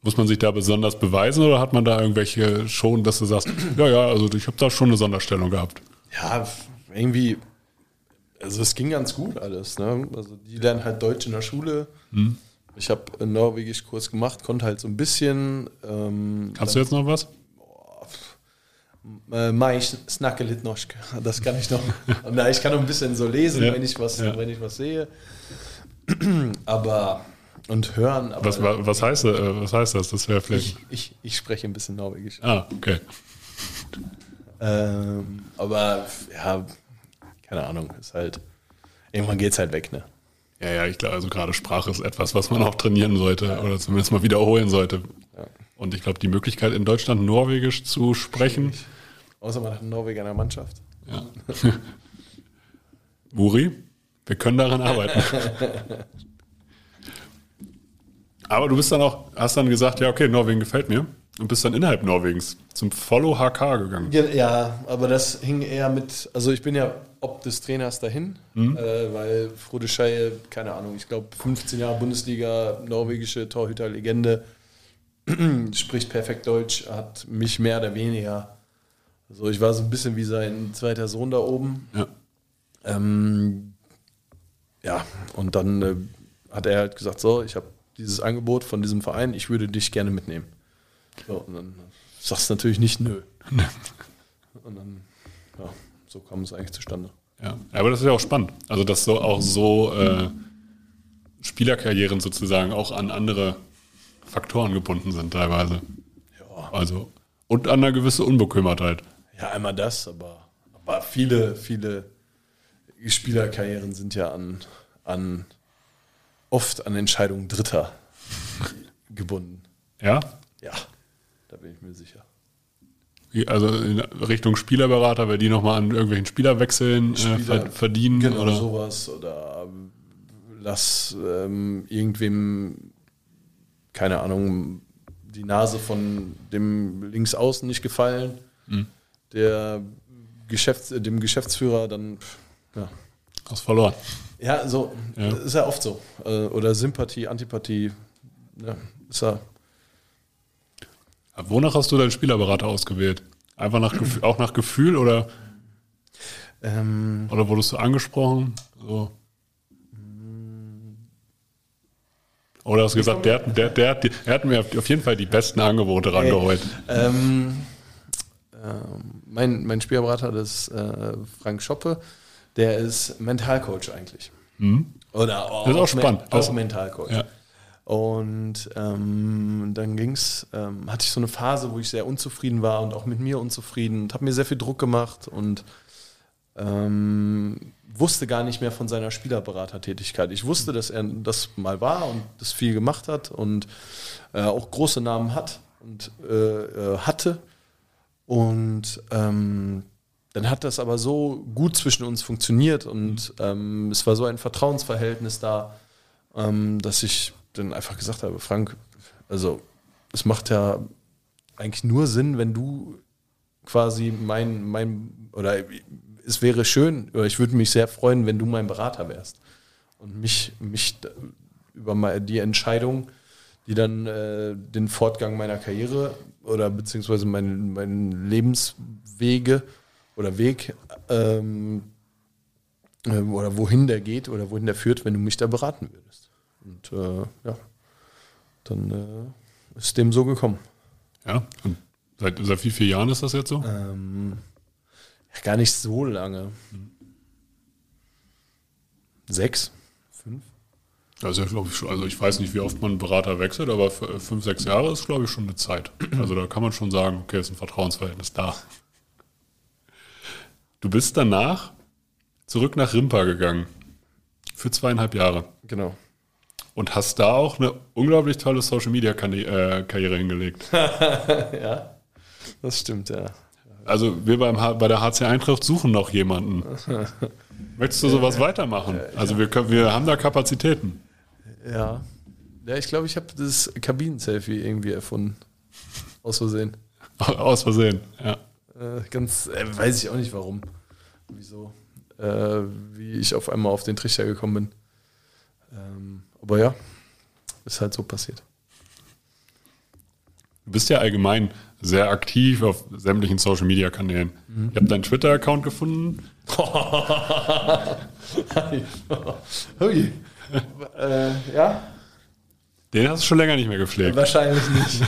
Speaker 1: muss man sich da besonders beweisen oder hat man da irgendwelche schon, dass du sagst, ja, ja, also ich habe da schon eine Sonderstellung gehabt?
Speaker 3: Ja, irgendwie, also es ging ganz gut alles. Ne? Also die lernen halt Deutsch in der Schule. Hm. Ich habe einen Norwegisch-Kurs gemacht, konnte halt so ein bisschen. Ähm,
Speaker 1: Kannst du jetzt noch was?
Speaker 3: Äh, Mai snacke lit norsk. Das kann ich noch. Na, ich kann noch ein bisschen so lesen, ja. wenn ich was, ja. wenn ich was sehe. aber und hören. Aber
Speaker 1: was, was, heißt, äh, was heißt das? Das wäre vielleicht.
Speaker 3: Ich, ich, ich, spreche ein bisschen Norwegisch.
Speaker 1: Ah, okay.
Speaker 3: Ähm, aber ja, keine Ahnung, ist halt. Irgendwann geht es halt weg, ne?
Speaker 1: Ja, ja, ich glaube, also gerade Sprache ist etwas, was man auch trainieren sollte ja. oder zumindest mal wiederholen sollte. Ja. Und ich glaube, die Möglichkeit in Deutschland Norwegisch zu sprechen.
Speaker 3: Außer man hat einen Norweger in der Mannschaft.
Speaker 1: Ja. Muri, wir können daran arbeiten. Aber du bist dann auch, hast dann gesagt, ja, okay, Norwegen gefällt mir. Und bist dann innerhalb Norwegens zum Follow HK gegangen.
Speaker 3: Ja, ja, aber das hing eher mit, also ich bin ja ob des Trainers dahin,
Speaker 1: Mhm.
Speaker 3: äh, weil Frode Scheie, keine Ahnung, ich glaube 15 Jahre Bundesliga, norwegische Torhüter-Legende, spricht perfekt Deutsch, hat mich mehr oder weniger, also ich war so ein bisschen wie sein zweiter Sohn da oben.
Speaker 1: Ja.
Speaker 3: Ähm, ja, und dann äh, hat er halt gesagt, so, ich habe dieses Angebot von diesem Verein, ich würde dich gerne mitnehmen. So, und dann sagst du natürlich nicht nö. und dann, ja, so kam es eigentlich zustande.
Speaker 1: Ja, aber das ist ja auch spannend. Also, dass so auch so äh, Spielerkarrieren sozusagen auch an andere Faktoren gebunden sind teilweise.
Speaker 3: Ja,
Speaker 1: Also, und an eine gewisse Unbekümmertheit.
Speaker 3: ja einmal das, aber, aber viele, viele Spielerkarrieren sind ja an, an oft an Entscheidungen Dritter gebunden.
Speaker 1: Ja?
Speaker 3: Ja, da bin ich mir sicher.
Speaker 1: Also in Richtung Spielerberater, weil die nochmal an irgendwelchen Spielerwechseln äh,
Speaker 3: Spieler-
Speaker 1: ver verdienen
Speaker 3: Genau
Speaker 1: oder
Speaker 3: sowas oder ähm, lass ähm, irgendwem, keine Ahnung, die Nase von dem Linksaußen nicht gefallen,
Speaker 1: Mhm.
Speaker 3: der Geschäfts-, äh, dem Geschäftsführer dann, pff, ja.
Speaker 1: hast verloren.
Speaker 3: Ja, so,
Speaker 1: Ja.
Speaker 3: ist ja oft so. Äh, Oder Sympathie, Antipathie, ja, ist ja,
Speaker 1: Wonach hast du deinen Spielerberater ausgewählt? Einfach nach Gefühl, auch nach Gefühl oder,
Speaker 3: ähm,
Speaker 1: oder wurdest du angesprochen? So. Oder hast du gesagt, der, hat- der, der, hat mir auf jeden Fall die besten Angebote rangeholt.
Speaker 3: Ähm, ähm, mein, mein Spielberater, das ist äh, Frank Schoppe, der ist Mentalcoach eigentlich. Oder auch,
Speaker 1: Das ist auch spannend. Das-
Speaker 3: auch Mentalcoach.
Speaker 1: Ja.
Speaker 3: Und ähm, dann ging's, ähm, hatte ich so eine Phase, wo ich sehr unzufrieden war und auch mit mir unzufrieden und habe mir sehr viel Druck gemacht und ähm, wusste gar nicht mehr von seiner Spielerberatertätigkeit. Ich wusste, dass er das mal war und das viel gemacht hat und äh, auch große Namen hat und äh, äh, hatte. Und ähm, dann hat das aber so gut zwischen uns funktioniert und ähm, es war so ein Vertrauensverhältnis da, ähm, dass ich dann einfach gesagt habe, Frank, also es macht ja eigentlich nur Sinn, wenn du quasi mein, mein, oder es wäre schön, oder ich würde mich sehr freuen, wenn du mein Berater wärst und mich, mich über die Entscheidung, die dann äh, den Fortgang meiner Karriere oder beziehungsweise meinen meinen Lebenswege oder Weg ähm, äh, oder wohin der geht oder wohin der führt, wenn du mich da beraten würdest. Und äh, ja, dann äh, ist dem so gekommen.
Speaker 1: Ja. Und seit, seit wie vielen Jahren ist das jetzt so?
Speaker 3: Ähm, gar nicht so lange. Sechs? Fünf?
Speaker 1: Also, glaube ich, also ich weiß nicht, wie oft man Berater wechselt, aber fünf, sechs Jahre ist, glaube ich, schon eine Zeit. Also da kann man schon sagen, okay, ist ein Vertrauensverhältnis da. Du bist danach zurück nach Rimpa gegangen. Für zweieinhalb Jahre.
Speaker 3: Genau.
Speaker 1: Und hast da auch eine unglaublich tolle Social-Media-Karriere hingelegt.
Speaker 3: ja, das stimmt, ja.
Speaker 1: Also wir beim H bei der HC Eintracht suchen noch jemanden. Möchtest du sowas weitermachen? Also wir, können, wir haben da Kapazitäten.
Speaker 3: Ja. Ja, ich glaube, ich habe das Kabinen-Selfie irgendwie erfunden. Aus Versehen.
Speaker 1: Aus Versehen, ja.
Speaker 3: Äh, ganz, äh, weiß ich auch nicht warum. Wieso? Äh, wie ich auf einmal auf den Trichter gekommen bin. Ähm, aber ja, ist halt so passiert.
Speaker 1: Du bist ja allgemein sehr aktiv auf sämtlichen Social-Media-Kanälen. Ich habe deinen Twitter-Account gefunden.
Speaker 3: Hui. äh, ja,
Speaker 1: Den hast du schon länger nicht mehr gepflegt.
Speaker 3: wahrscheinlich nicht.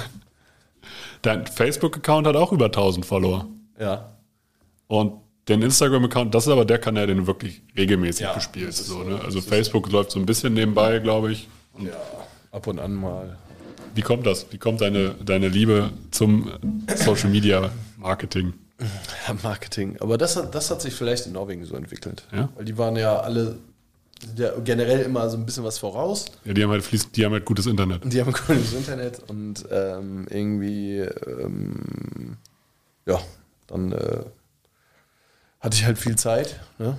Speaker 1: Dein Facebook-Account hat auch über 1000 Follower.
Speaker 3: Ja.
Speaker 1: Und den Instagram-Account, das ist aber der Kanal, den du wirklich regelmäßig
Speaker 3: Ja,
Speaker 1: bespielst. So,
Speaker 3: so.
Speaker 1: ne? Also Facebook läuft so ein bisschen nebenbei, glaube ich. Und
Speaker 3: ja. Ab und an mal.
Speaker 1: wie kommt das? Wie kommt deine, deine Liebe zum Social-Media-Marketing?
Speaker 3: Ja, Marketing. Aber das hat, das hat sich vielleicht in Norwegen so entwickelt.
Speaker 1: Ja?
Speaker 3: Weil die waren ja alle ja generell immer so ein bisschen was voraus.
Speaker 1: Ja, die haben halt fließend, die haben halt gutes Internet.
Speaker 3: Die haben ein cooles Internet und ähm, irgendwie, ähm, ja, dann äh, hatte ich halt viel Zeit. Ne?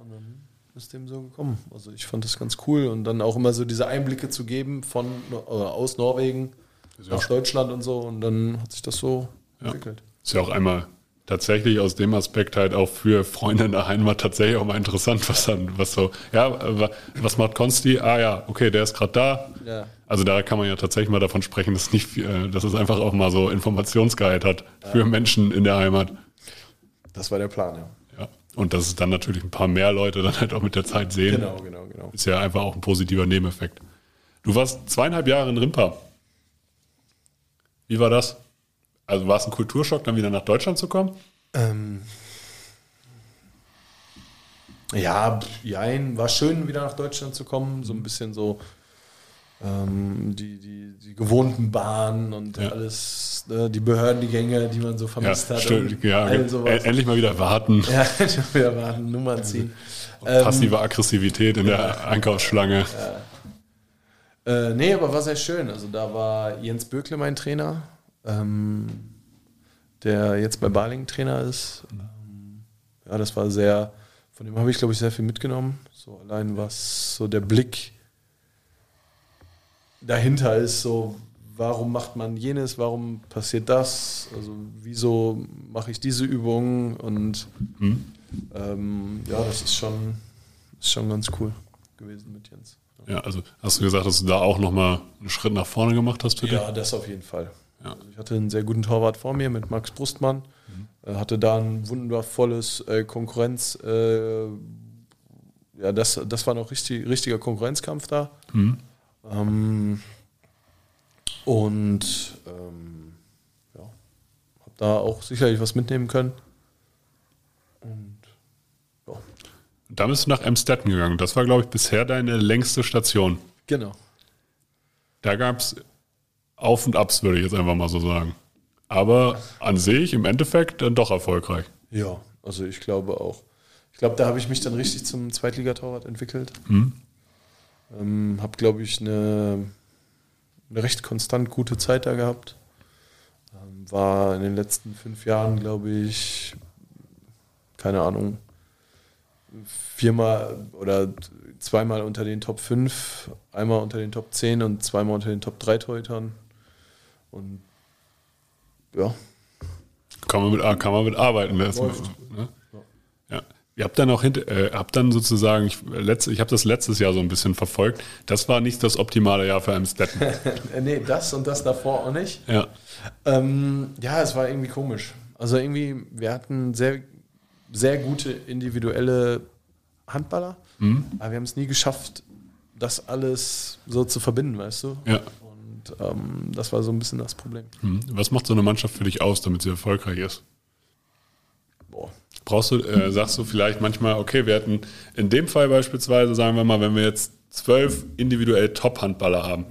Speaker 3: Und dann ist dem so gekommen. Also ich fand das ganz cool und dann auch immer so diese Einblicke zu geben von oder aus Norwegen
Speaker 1: ja
Speaker 3: nach Deutschland und so und dann hat sich das so entwickelt.
Speaker 1: Ist ja auch einmal tatsächlich aus dem Aspekt halt auch für Freunde in der Heimat tatsächlich auch mal interessant, was dann, was so, ja, wa- was macht Konsti? Ah ja, okay, der ist gerade da.
Speaker 3: Ja.
Speaker 1: Also da kann man ja tatsächlich mal davon sprechen, dass, nicht, äh, dass es einfach auch mal so Informationsgehalt hat für Menschen in der Heimat.
Speaker 3: Das war der Plan, ja.
Speaker 1: Ja. Und dass es dann natürlich ein paar mehr Leute dann halt auch mit der Zeit sehen.
Speaker 3: Genau, genau, genau.
Speaker 1: Ist ja einfach auch ein positiver Nebeneffekt. Du warst zweieinhalb Jahre in Rimpa. Wie war das? Also war es ein Kulturschock, dann wieder nach Deutschland zu kommen?
Speaker 3: Ähm, ja, jein, war schön, wieder nach Deutschland zu kommen. So ein bisschen so ähm, die, die, die gewohnten Bahnen und
Speaker 1: Ja.
Speaker 3: alles, ne, die Behördengänge, die man so
Speaker 1: Ja,
Speaker 3: vermisst hat.
Speaker 1: stimmt. Ja, e-
Speaker 3: sowas.
Speaker 1: endlich mal wieder warten.
Speaker 3: Ja, wieder warten, Nummern ziehen. Ähm,
Speaker 1: Passive Aggressivität in der Einkaufsschlange.
Speaker 3: Äh, nee, aber war sehr schön. Also da war Jens Bökle mein Trainer, ähm, der jetzt bei Baling Trainer ist. Ähm, ja, das war sehr, von dem habe ich, glaube ich, sehr viel mitgenommen. So allein was so der Blick dahinter ist, so warum macht man jenes, warum passiert das, also wieso mache ich diese Übung und ähm, ja, das ist schon, ist schon ganz cool gewesen mit Jens.
Speaker 1: Ja, also hast du gesagt, dass du da auch nochmal einen Schritt nach vorne gemacht hast für dich?
Speaker 3: Ja, das auf jeden Fall.
Speaker 1: Ja.
Speaker 3: Also ich hatte einen sehr guten Torwart vor mir mit Max Brustmann. Äh, hatte da ein wundervolles äh, Konkurrenz. Äh, ja, das, das war noch richtig, richtiger Konkurrenzkampf da. Ähm, und ähm, ja, habe da auch sicherlich was mitnehmen können. Und ja,
Speaker 1: Da bist du nach Emstetten gegangen. Das war, glaube ich, bisher deine längste Station.
Speaker 3: genau.
Speaker 1: Da gab es Auf und Abs, würde ich jetzt einfach mal so sagen. Aber an sich im Endeffekt dann doch erfolgreich.
Speaker 3: Ja, also ich glaube auch. Ich glaube, da habe ich mich dann richtig zum Zweitligatorwart entwickelt. Ähm, habe, glaube ich, eine, eine recht konstant gute Zeit da gehabt. Ähm, war in den letzten fünf Jahren, glaube ich, keine Ahnung, viermal oder zweimal unter den Top 5, einmal unter den Top 10 und zweimal unter den Top 3 Torhütern. Und ja,
Speaker 1: Kann man mit, kann man mit arbeiten. Das,
Speaker 3: Läuft.
Speaker 1: ne? ja. Ihr habt dann auch hinter, äh, habt dann sozusagen, ich, letzt, ich habe das letztes Jahr so ein bisschen verfolgt. Das war nicht das optimale Jahr für Emstetten.
Speaker 3: Äh, nee, das und das davor auch nicht.
Speaker 1: ja.
Speaker 3: Ähm, ja, es war irgendwie komisch. Also irgendwie, wir hatten sehr, sehr gute individuelle Handballer, aber wir haben es nie geschafft, das alles so zu verbinden, weißt du?
Speaker 1: Ja.
Speaker 3: Und ähm, das war so ein bisschen das Problem.
Speaker 1: Hm. Was macht so eine Mannschaft für dich aus, damit sie erfolgreich ist?
Speaker 3: Boah.
Speaker 1: Brauchst du, äh, sagst du vielleicht manchmal, okay, wir hätten in dem Fall beispielsweise, sagen wir mal, wenn wir jetzt zwölf individuell Top-Handballer haben,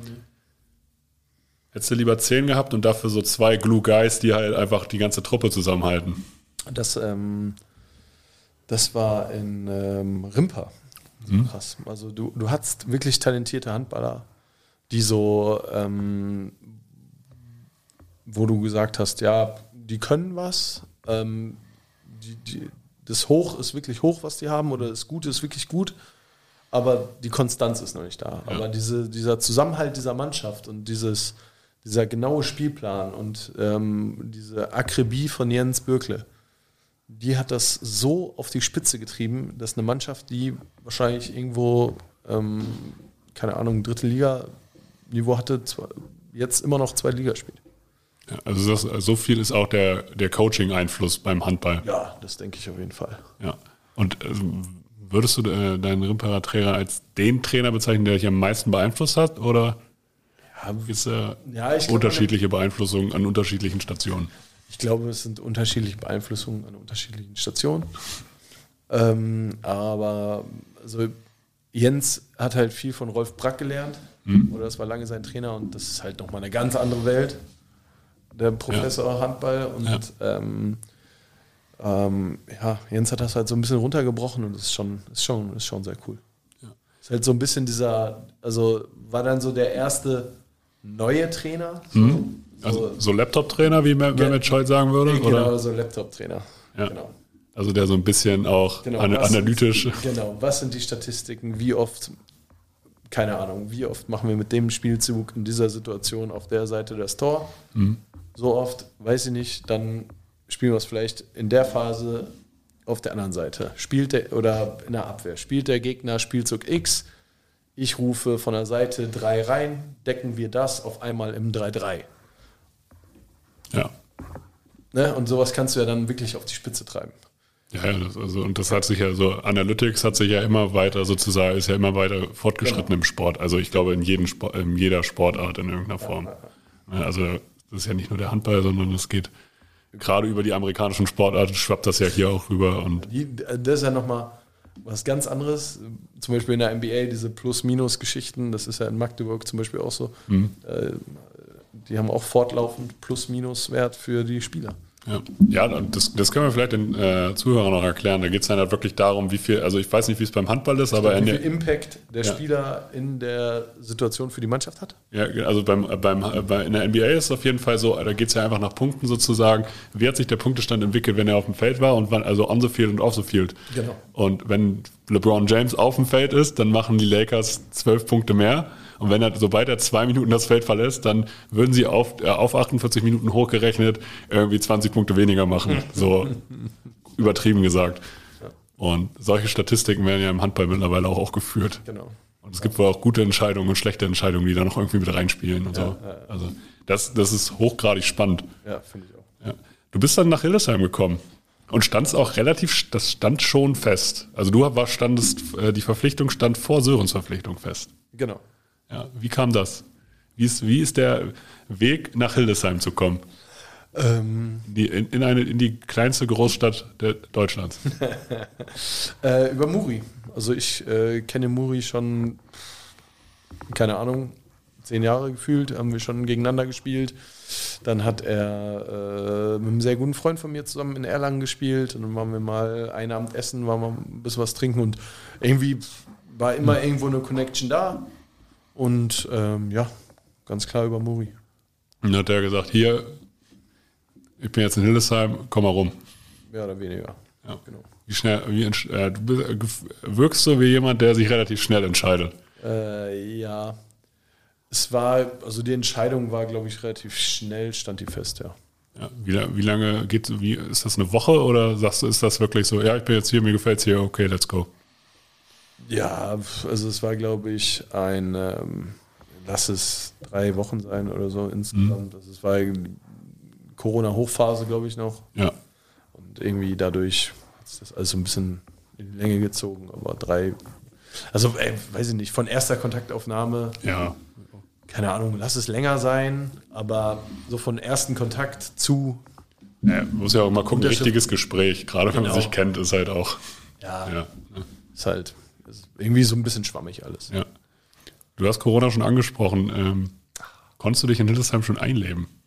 Speaker 1: hättest du lieber zehn gehabt und dafür so zwei Glue Guys, die halt einfach die ganze Truppe zusammenhalten.
Speaker 3: Das, ähm, das war in ähm, Rimpa. So Krass. Also du, du hattest wirklich talentierte Handballer, die so, ähm, wo du gesagt hast, ja, die können was, ähm, die, die, das Hoch ist wirklich hoch, was die haben, oder das Gute ist wirklich gut, aber die Konstanz ist noch nicht da. Aber diese, dieser Zusammenhalt dieser Mannschaft und dieses, dieser genaue Spielplan und ähm, diese Akribie von Jens Bürkle, die hat das so auf die Spitze getrieben, dass eine Mannschaft, die wahrscheinlich irgendwo, ähm, keine Ahnung, dritte Liga-Niveau hatte, jetzt immer noch zweite Liga spielt.
Speaker 1: Ja, also das, so viel ist auch der, der Coaching-Einfluss beim Handball.
Speaker 3: Ja, das denke ich auf jeden Fall.
Speaker 1: Ja. Und äh, würdest du äh, deinen Rimperer Trainer als den Trainer bezeichnen, der dich am meisten beeinflusst hat? Oder ist äh,
Speaker 3: Ja,
Speaker 1: unterschiedliche Beeinflussungen an unterschiedlichen Stationen?
Speaker 3: Ich glaube, es sind unterschiedliche Beeinflussungen an unterschiedlichen Stationen. Ähm, aber also Jens hat halt viel von Rolf Brack gelernt. Oder das war lange sein Trainer und das ist halt nochmal eine ganz andere Welt. Der Professor Handball und
Speaker 1: Ja.
Speaker 3: Ähm, ähm, ja, Jens hat das halt so ein bisschen runtergebrochen und das ist schon, ist schon, ist schon sehr cool. Ist halt so ein bisschen dieser, also war dann so der erste neue Trainer.
Speaker 1: Mhm. Also so Laptop-Trainer, wie Mehmet Scholl sagen würde?
Speaker 3: Genau,
Speaker 1: oder?
Speaker 3: so Laptop-Trainer.
Speaker 1: Ja.
Speaker 3: Genau.
Speaker 1: Also der so ein bisschen auch
Speaker 3: Genau,
Speaker 1: an, analytisch.
Speaker 3: Sind, genau, was sind die Statistiken? Wie oft, keine Ahnung, wie oft machen wir mit dem Spielzug in dieser Situation auf der Seite das Tor?
Speaker 1: Mhm.
Speaker 3: So oft, weiß ich nicht, dann spielen wir es vielleicht in der Phase auf der anderen Seite. Spielt der, oder in der Abwehr, spielt der Gegner Spielzug X, ich rufe von der Seite 3 rein, decken wir das auf einmal im 3-3.
Speaker 1: Ja.
Speaker 3: Ne? Und sowas kannst du ja dann wirklich auf die Spitze treiben.
Speaker 1: Ja, ja, das, also, und das hat sich ja so, Analytics hat sich ja immer weiter sozusagen, ist ja immer weiter fortgeschritten
Speaker 3: Genau.
Speaker 1: im Sport. Also ich glaube in, jedem Sport, in jeder Sportart in irgendeiner Form. Ja, Also das ist ja nicht nur der Handball, sondern es geht gerade über die amerikanischen Sportarten, schwappt das ja hier auch rüber. Und
Speaker 3: das ist ja nochmal was ganz anderes. Zum Beispiel in der NBA, diese Plus-Minus-Geschichten, das ist ja in Magdeburg zum Beispiel auch so. Äh, Die haben auch fortlaufend Plus-Minus-Wert für die Spieler.
Speaker 1: Ja, ja das, das können wir vielleicht den äh, Zuhörern noch erklären. Da geht es dann halt wirklich darum, wie viel, also ich weiß nicht, wie es beim Handball ist, aber
Speaker 3: Wie viel Impact der
Speaker 1: Ja.
Speaker 3: Spieler in der Situation für die Mannschaft hat?
Speaker 1: ja, also beim, äh, beim, äh, bei, in der NBA ist es auf jeden Fall so, da geht es ja einfach nach Punkten sozusagen. Wie hat sich der Punktestand entwickelt, wenn er auf dem Feld war und wann, also on the field und off the field.
Speaker 3: Genau.
Speaker 1: Und wenn LeBron James auf dem Feld ist, dann machen die Lakers zwölf Punkte mehr. Und wenn er, sobald er zwei Minuten das Feld verlässt, dann würden sie auf, äh, auf 48 Minuten hochgerechnet irgendwie 20 Punkte weniger machen. So übertrieben gesagt. Und solche Statistiken werden ja im Handball mittlerweile auch, auch geführt.
Speaker 3: Genau.
Speaker 1: Und es gibt wohl auch gute Entscheidungen und schlechte Entscheidungen, die da noch irgendwie mit reinspielen und so. Also das, das ist hochgradig spannend.
Speaker 3: Ja, finde ich auch.
Speaker 1: Ja. Du bist dann nach Hildesheim gekommen und standst auch relativ, das stand schon fest. Also du war, standest, äh, die Verpflichtung stand vor Sörens Verpflichtung fest.
Speaker 3: Genau.
Speaker 1: Ja, wie kam das? Wie ist, wie ist der Weg nach Hildesheim zu kommen?
Speaker 3: Ähm,
Speaker 1: Die, in, in, eine, in die kleinste Großstadt Deutschlands.
Speaker 3: Äh, über Muri. Also ich äh, kenne Muri schon, keine Ahnung, zehn Jahre gefühlt, haben wir schon gegeneinander gespielt. Dann hat er äh, mit einem sehr guten Freund von mir zusammen in Erlangen gespielt. Und dann waren wir mal ein Abend essen, waren wir ein bisschen was trinken und irgendwie war immer irgendwo eine Connection da. Und ähm, ja, ganz klar über Muri.
Speaker 1: Und dann hat er gesagt, hier, ich bin jetzt in Hildesheim, komm mal rum.
Speaker 3: Mehr oder weniger.
Speaker 1: Ja.
Speaker 3: Genau.
Speaker 1: Wie schnell, wie, äh, du bist, äh, wirkst so wie jemand, der sich relativ schnell entscheidet.
Speaker 3: Äh, ja. Es war, also die Entscheidung war, glaube ich, relativ schnell, stand die fest, ja.
Speaker 1: Ja, wie, wie lange geht wie ist das eine Woche oder sagst du, ist das wirklich so, ja, ich bin jetzt hier, mir gefällt's hier, okay, let's go.
Speaker 3: Ja, also es war, glaube ich, ein, ähm, lass es drei Wochen sein oder so insgesamt. Also es war Corona-Hochphase, glaube ich, noch.
Speaker 1: Ja.
Speaker 3: Und irgendwie dadurch hat sich das alles so ein bisschen in die Länge gezogen. Aber drei, also ey, weiß ich nicht, von erster Kontaktaufnahme,
Speaker 1: Ja.
Speaker 3: keine Ahnung, lass es länger sein, aber so von ersten Kontakt zu,
Speaker 1: ja. Muss ja auch mal gucken, richtiges Gespräch, gerade wenn man
Speaker 3: Genau.
Speaker 1: sich kennt, ist halt auch.
Speaker 3: ja,
Speaker 1: Ja,
Speaker 3: ist halt ist irgendwie so ein bisschen schwammig alles.
Speaker 1: ja. Du hast Corona schon angesprochen. Ähm, konntest du dich in Hildesheim schon einleben?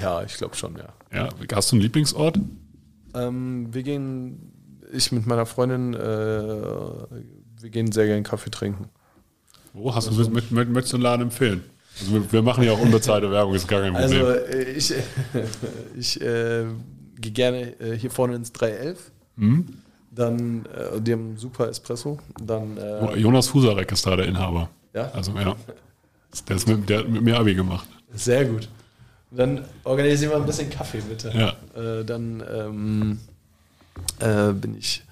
Speaker 3: Ja, ich glaube schon, ja.
Speaker 1: Ja. Hast du einen Lieblingsort?
Speaker 3: Ähm, wir gehen, ich mit meiner Freundin, äh, wir gehen sehr gerne Kaffee trinken.
Speaker 1: Wo hast du mit, mit, mit, möchtest du einen Laden empfehlen? Also wir, wir machen ja auch unbezahlte Werbung, ist gar kein Problem.
Speaker 3: Also äh, ich, ich äh, gehe gerne äh, hier vorne ins 311. Dann, äh, die haben super Espresso. Dann, äh,
Speaker 1: Jonas Fusarek ist da der Inhaber.
Speaker 3: ja,
Speaker 1: Also ja. Der, ist mit, der hat mit mir Abi gemacht.
Speaker 3: sehr gut. Dann organisieren wir ein bisschen Kaffee, bitte.
Speaker 1: Ja.
Speaker 3: Äh, dann ähm, äh, bin ich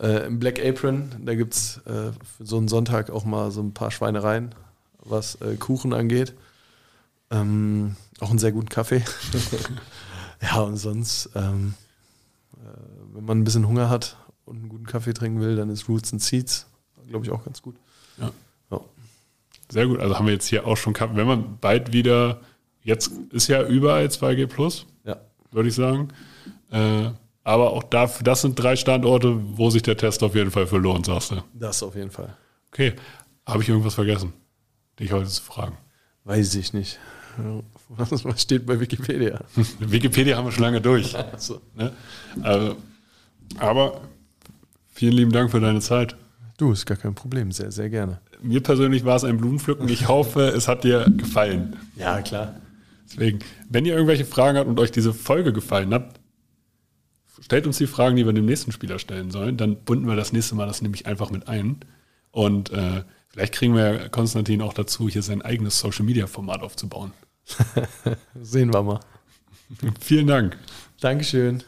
Speaker 3: äh, im Black Apron. Da gibt es äh, für so einen Sonntag auch mal so ein paar Schweinereien, was äh, Kuchen angeht. Ähm, auch einen sehr guten Kaffee. ja, und sonst, ähm, äh, wenn man ein bisschen Hunger hat und einen guten Kaffee trinken will, dann ist Roots and Seeds, glaube ich, auch ganz gut.
Speaker 1: Ja.
Speaker 3: Ja.
Speaker 1: Sehr gut. Also haben wir jetzt hier auch schon Kaffee. Wenn man bald wieder, jetzt ist ja überall 2G Plus,
Speaker 3: ja.
Speaker 1: würde ich sagen. Äh, aber auch dafür, das sind drei Standorte, wo sich der Test auf jeden Fall für lohnt, sagst du.
Speaker 3: Das auf jeden Fall.
Speaker 1: Okay. Habe ich irgendwas vergessen, dich heute zu fragen?
Speaker 3: Weiß ich nicht. Was, steht bei Wikipedia?
Speaker 1: Wikipedia haben wir schon lange durch.
Speaker 3: Also,
Speaker 1: Ne? Also, aber vielen lieben Dank für deine Zeit.
Speaker 3: Du, ist gar kein Problem. Sehr, sehr gerne.
Speaker 1: Mir persönlich war es ein Blumenpflücken. Ich hoffe, es hat dir gefallen.
Speaker 3: Ja, klar.
Speaker 1: Deswegen, wenn ihr irgendwelche Fragen habt und euch diese Folge gefallen hat, stellt uns die Fragen, die wir dem nächsten Spieler stellen sollen. Dann bunden wir das nächste Mal das nämlich einfach mit ein. Und äh, vielleicht kriegen wir Konstantin auch dazu, hier sein eigenes Social-Media-Format aufzubauen.
Speaker 3: Sehen wir mal.
Speaker 1: Vielen Dank.
Speaker 3: Dankeschön.